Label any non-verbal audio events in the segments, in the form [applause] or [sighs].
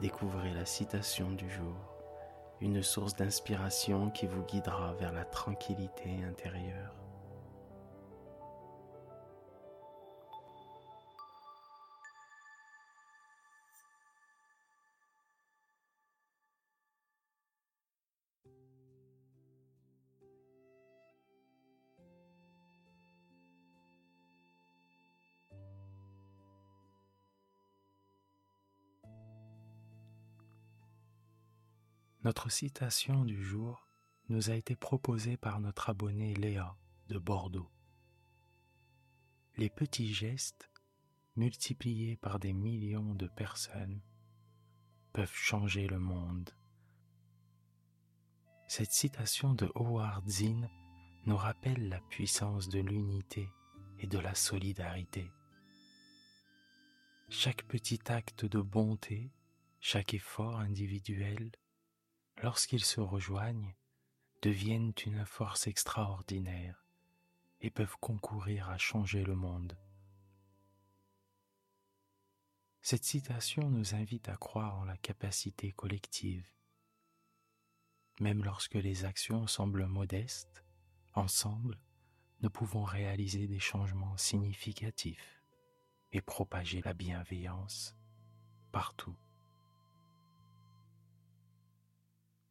découvrez la citation du jour, une source d'inspiration qui vous guidera vers la tranquillité intérieure. Notre citation du jour nous a été proposée par notre abonné Léa de Bordeaux. Les petits gestes, multipliés par des millions de personnes, peuvent changer le monde. Cette citation de Howard Zinn nous rappelle la puissance de l'unité et de la solidarité. Chaque petit acte de bonté, chaque effort individuel, lorsqu'ils se rejoignent, deviennent une force extraordinaire et peuvent concourir à changer le monde. Cette citation nous invite à croire en la capacité collective. Même lorsque les actions semblent modestes, ensemble, nous pouvons réaliser des changements significatifs et propager la bienveillance partout.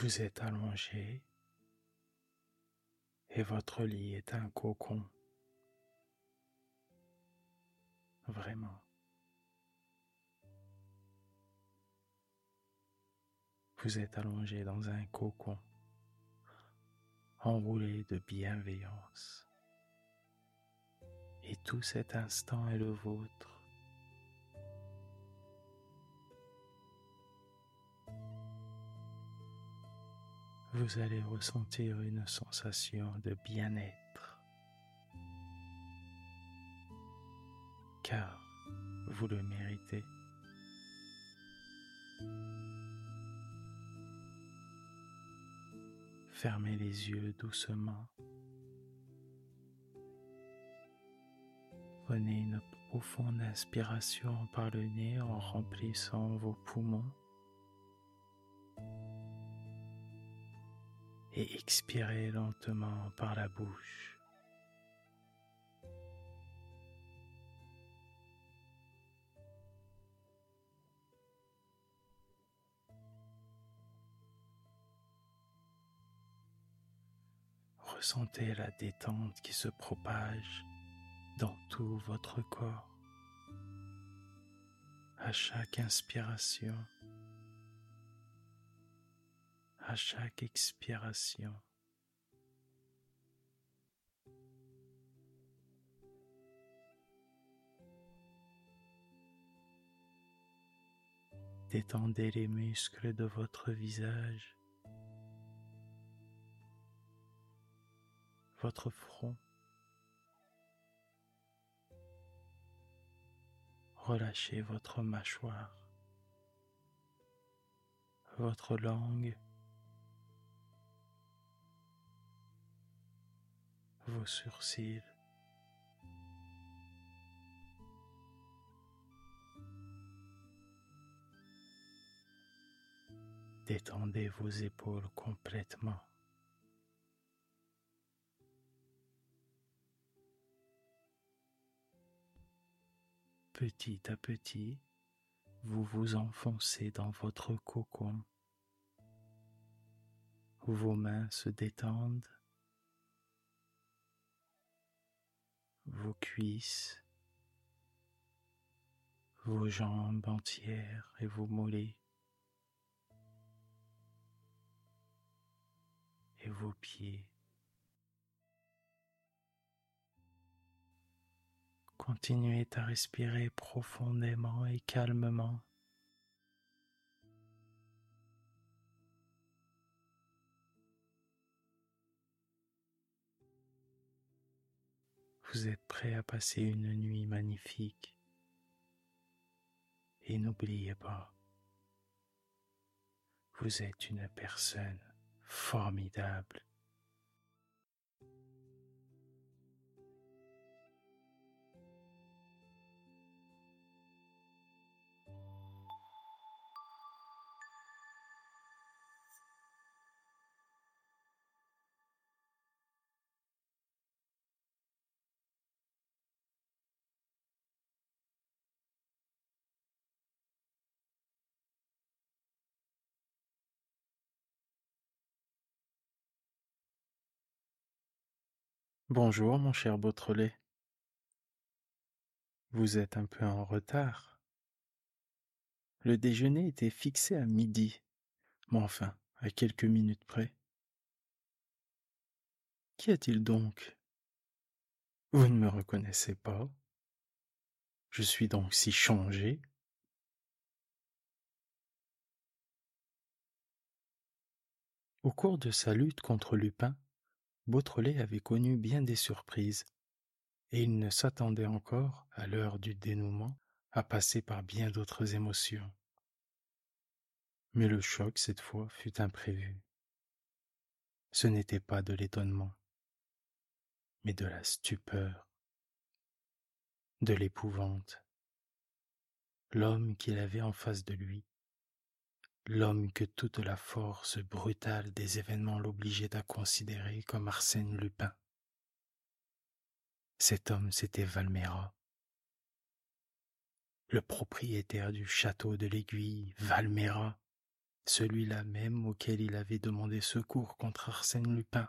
Vous êtes allongé et votre lit est un cocon. Vraiment. Vous êtes allongé dans un cocon enroulé de bienveillance. Et tout cet instant est le vôtre. Vous allez ressentir une sensation de bien-être, car vous le méritez. Fermez les yeux doucement. Prenez une profonde inspiration par le nez en remplissant vos poumons. Et expirez lentement par la bouche. Ressentez la détente qui se propage dans tout votre corps à chaque inspiration à chaque expiration. Détendez les muscles de votre visage, votre front. Relâchez votre mâchoire, votre langue sourcils. Détendez vos épaules complètement. Petit à petit, vous vous enfoncez dans votre cocon. Vos mains se détendent, vos cuisses, vos jambes entières et vos mollets et vos pieds. Continuez à respirer profondément et calmement. Vous êtes prêt à passer une nuit magnifique. Et n'oubliez pas, vous êtes une personne formidable. Bonjour, mon cher Beautrelet. Vous êtes un peu en retard. Le déjeuner était fixé à midi, mais enfin, à quelques minutes près. Qu'y a-t-il donc? Vous ne me reconnaissez pas Je suis donc si changé Au cours de sa lutte contre Lupin, Beautrelet avait connu bien des surprises, et il ne s'attendait encore, à l'heure du dénouement, à passer par bien d'autres émotions. Mais le choc, cette fois, fut imprévu. Ce n'était pas de l'étonnement, mais de la stupeur, de l'épouvante. L'homme qu'il avait en face de lui l'homme que toute la force brutale des événements l'obligeait à considérer comme Arsène Lupin. Cet homme, c'était Valméra, le propriétaire du château de l'Aiguille, Valméra, celui-là même auquel il avait demandé secours contre Arsène Lupin.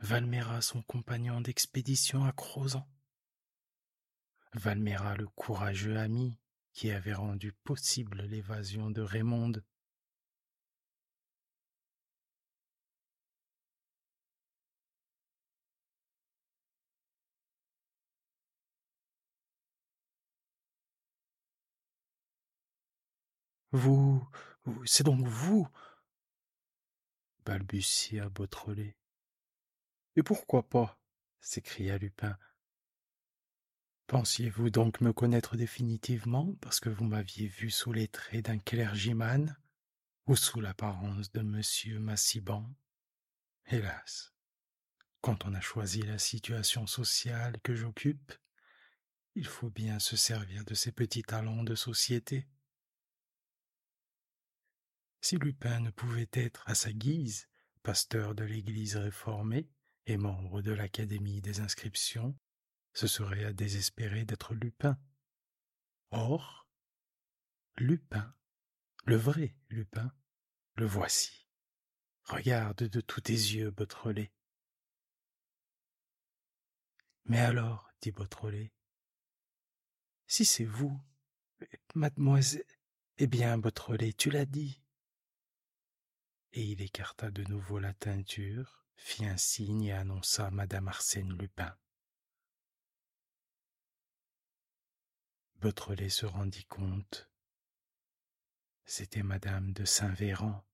Valméra, son compagnon d'expédition à Crozan. Valméra, le courageux ami qui avait rendu possible l'évasion de Raymond. Vous, c'est donc vous balbutia Beautrelet. Et pourquoi pas? s'écria Lupin. Pensiez-vous donc me connaître définitivement parce que vous m'aviez vu sous les traits d'un clergyman ou sous l'apparence de monsieur Massiban? Hélas, quand on a choisi la situation sociale que j'occupe, il faut bien se servir de ses petits talents de société. Si Lupin ne pouvait être à sa guise pasteur de l'Église réformée et membre de l'Académie des inscriptions, ce serait à désespérer d'être Lupin. Or, Lupin, le vrai Lupin, le voici. Regarde de tous tes yeux, Beautrelet. Mais alors, dit Beautrelet, si c'est vous, mademoiselle, eh bien, Beautrelet, tu l'as dit. Et il écarta de nouveau la teinture, fit un signe et annonça madame Arsène Lupin. Beautrelet se rendit compte. C'était madame de Saint-Véran.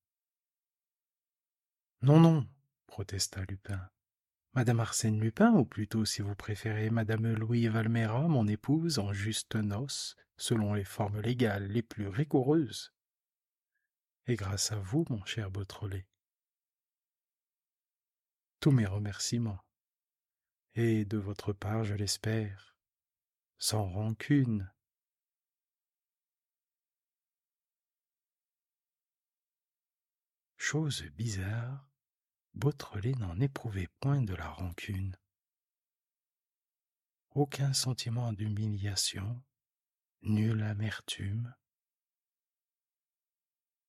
Non, non, protesta Lupin. Madame Arsène Lupin, ou plutôt, si vous préférez, Madame Louis Valméra, mon épouse, en juste noces, selon les formes légales les plus rigoureuses. Et grâce à vous, mon cher Beautrelet. Tous mes remerciements. Et de votre part, je l'espère, sans rancune. Chose bizarre, Beautrelet n'en éprouvait point de la rancune. Aucun sentiment d'humiliation, nulle amertume.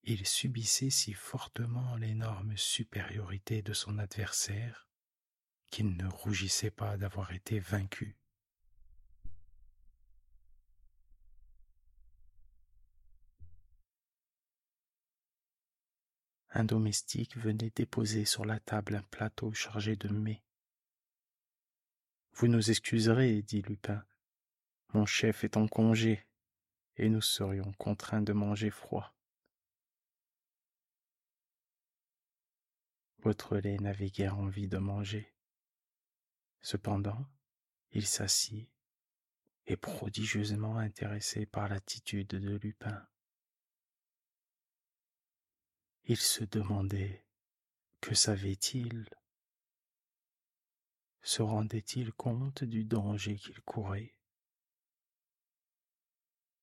Il subissait si fortement l'énorme supériorité de son adversaire qu'il ne rougissait pas d'avoir été vaincu. Un domestique venait déposer sur la table un plateau chargé de mets. Vous nous excuserez, dit Lupin. Mon chef est en congé, et nous serions contraints de manger froid. Lait n'avait guère envie de manger. Cependant, il s'assit, et prodigieusement intéressé par l'attitude de Lupin. Il se demandait que savait-il? Se rendait-il compte du danger qu'il courait?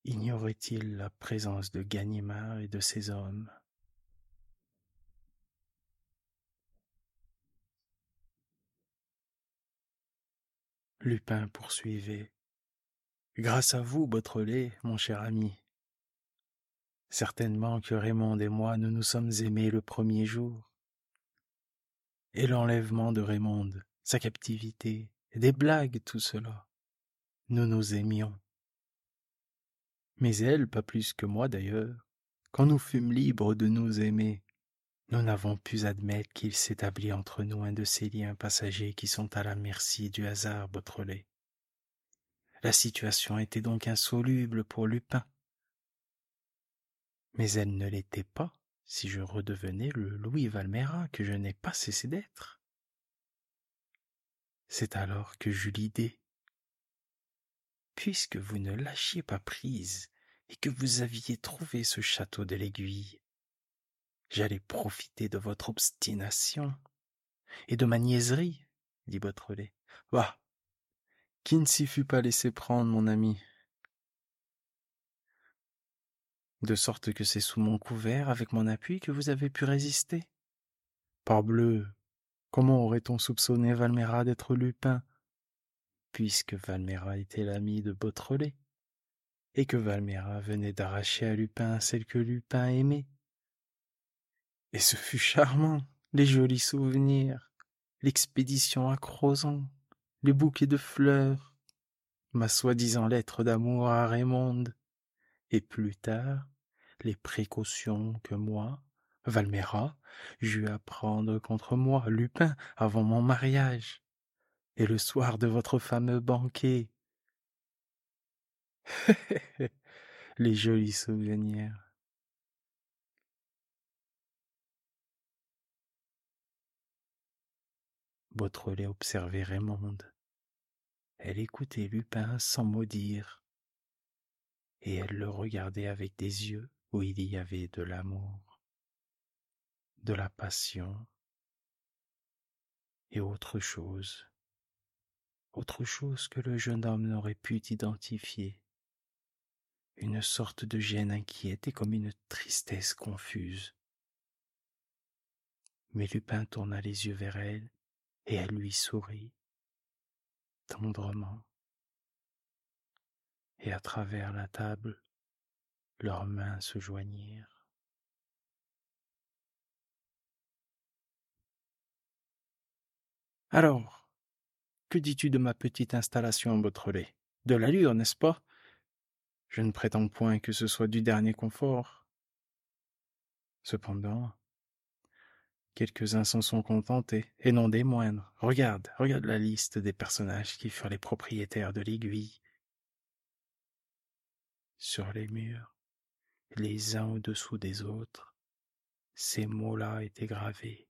Ignorait-il la présence de Ganimard et de ses hommes? Lupin poursuivait. Grâce à vous, Beautrelet, mon cher ami, Certainement que Raymond et moi nous nous sommes aimés le premier jour. Et l'enlèvement de Raymond, sa captivité, des blagues, tout cela, nous nous aimions. Mais elle, pas plus que moi d'ailleurs, quand nous fûmes libres de nous aimer, nous n'avons pu admettre qu'il s'établit entre nous un de ces liens passagers qui sont à la merci du hasard, Beautrelet. La situation était donc insoluble pour Lupin mais elle ne l'était pas si je redevenais le Louis Valméra que je n'ai pas cessé d'être. C'est alors que j'eus l'idée. Puisque vous ne lâchiez pas prise et que vous aviez trouvé ce château de l'aiguille, j'allais profiter de votre obstination et de ma niaiserie, dit Beautrelet. Bah, qui ne s'y fut pas laissé prendre, mon ami? De sorte que c'est sous mon couvert, avec mon appui, que vous avez pu résister. Parbleu, comment aurait-on soupçonné Valméra d'être Lupin, puisque Valméra était l'ami de Beautrelet, et que Valméra venait d'arracher à Lupin celle que Lupin aimait? Et ce fut charmant, les jolis souvenirs, l'expédition à Crozon, les bouquets de fleurs, ma soi-disant lettre d'amour à Raymond, et plus tard, les précautions que moi, Valméra, j'eus à prendre contre moi, Lupin, avant mon mariage, et le soir de votre fameux banquet. [laughs] les jolis souvenirs. Beautrelet observait Raymond. Elle écoutait Lupin sans mot dire, et elle le regardait avec des yeux où il y avait de l'amour, de la passion et autre chose, autre chose que le jeune homme n'aurait pu identifier, une sorte de gêne inquiète et comme une tristesse confuse. Mais Lupin tourna les yeux vers elle et elle lui sourit tendrement. Et à travers la table, leurs mains se joignirent. Alors, que dis-tu de ma petite installation, Beautrelet? De l'allure, n'est-ce pas? Je ne prétends point que ce soit du dernier confort. Cependant, quelques-uns s'en sont contentés, et non des moindres. Regarde, regarde la liste des personnages qui furent les propriétaires de l'aiguille. Sur les murs, les uns au-dessous des autres, ces mots-là étaient gravés.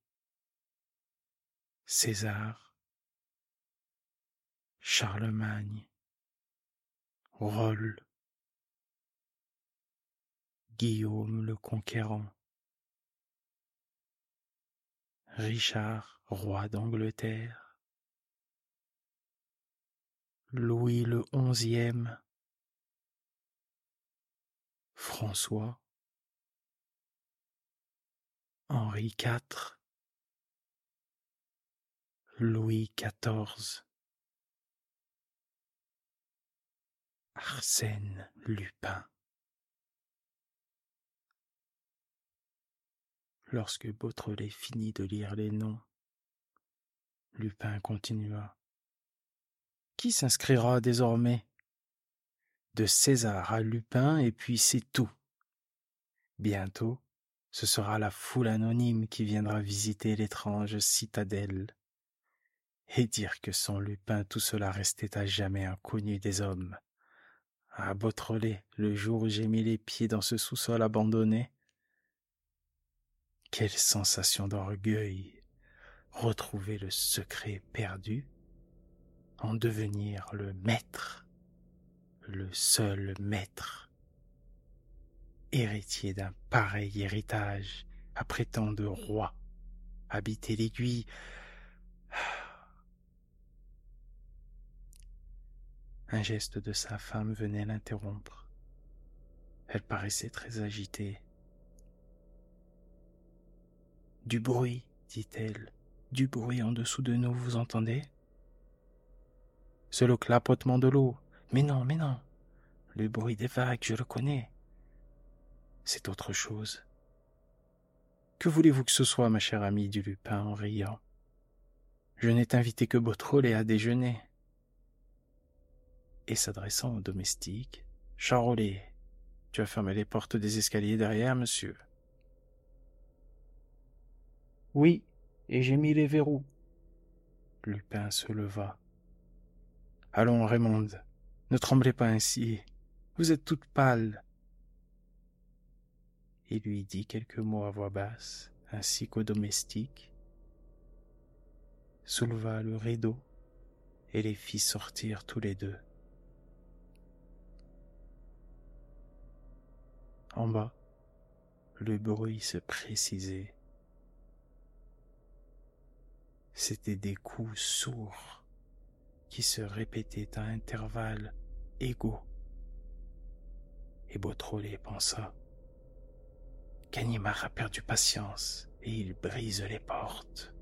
César, Charlemagne, Roll, Guillaume le Conquérant, Richard roi d'Angleterre, Louis le onzième, François, Henri IV, Louis XIV, Arsène Lupin. Lorsque Beautrelet finit de lire les noms, Lupin continua. Qui s'inscrira désormais? De César à Lupin et puis c'est tout. Bientôt, ce sera la foule anonyme qui viendra visiter l'étrange citadelle et dire que sans Lupin tout cela restait à jamais inconnu des hommes. À Beautrelet, le jour où j'ai mis les pieds dans ce sous-sol abandonné, quelle sensation d'orgueil retrouver le secret perdu, en devenir le maître, le seul maître, héritier d'un pareil héritage, après tant de rois, habiter l'aiguille, [sighs] Un geste de sa femme venait l'interrompre. Elle paraissait très agitée. Du bruit, dit-elle, du bruit en dessous de nous, vous entendez? C'est le clapotement de l'eau. Mais non, mais non. Le bruit des vagues, je le connais. C'est autre chose. Que voulez-vous que ce soit, ma chère amie, dit Lupin en riant? Je n'ai invité que Beautrelet à déjeuner et s'adressant au domestique. Charolais, tu as fermé les portes des escaliers derrière, monsieur. Oui, et j'ai mis les verrous. Lupin se leva. Allons, Raymond, ne tremblez pas ainsi. Vous êtes toute pâle. Il lui dit quelques mots à voix basse, ainsi qu'au domestique, souleva le rideau et les fit sortir tous les deux. En bas, le bruit se précisait. C'étaient des coups sourds qui se répétaient à intervalles égaux. Et Beautrelet pensa Ganimard a perdu patience et il brise les portes.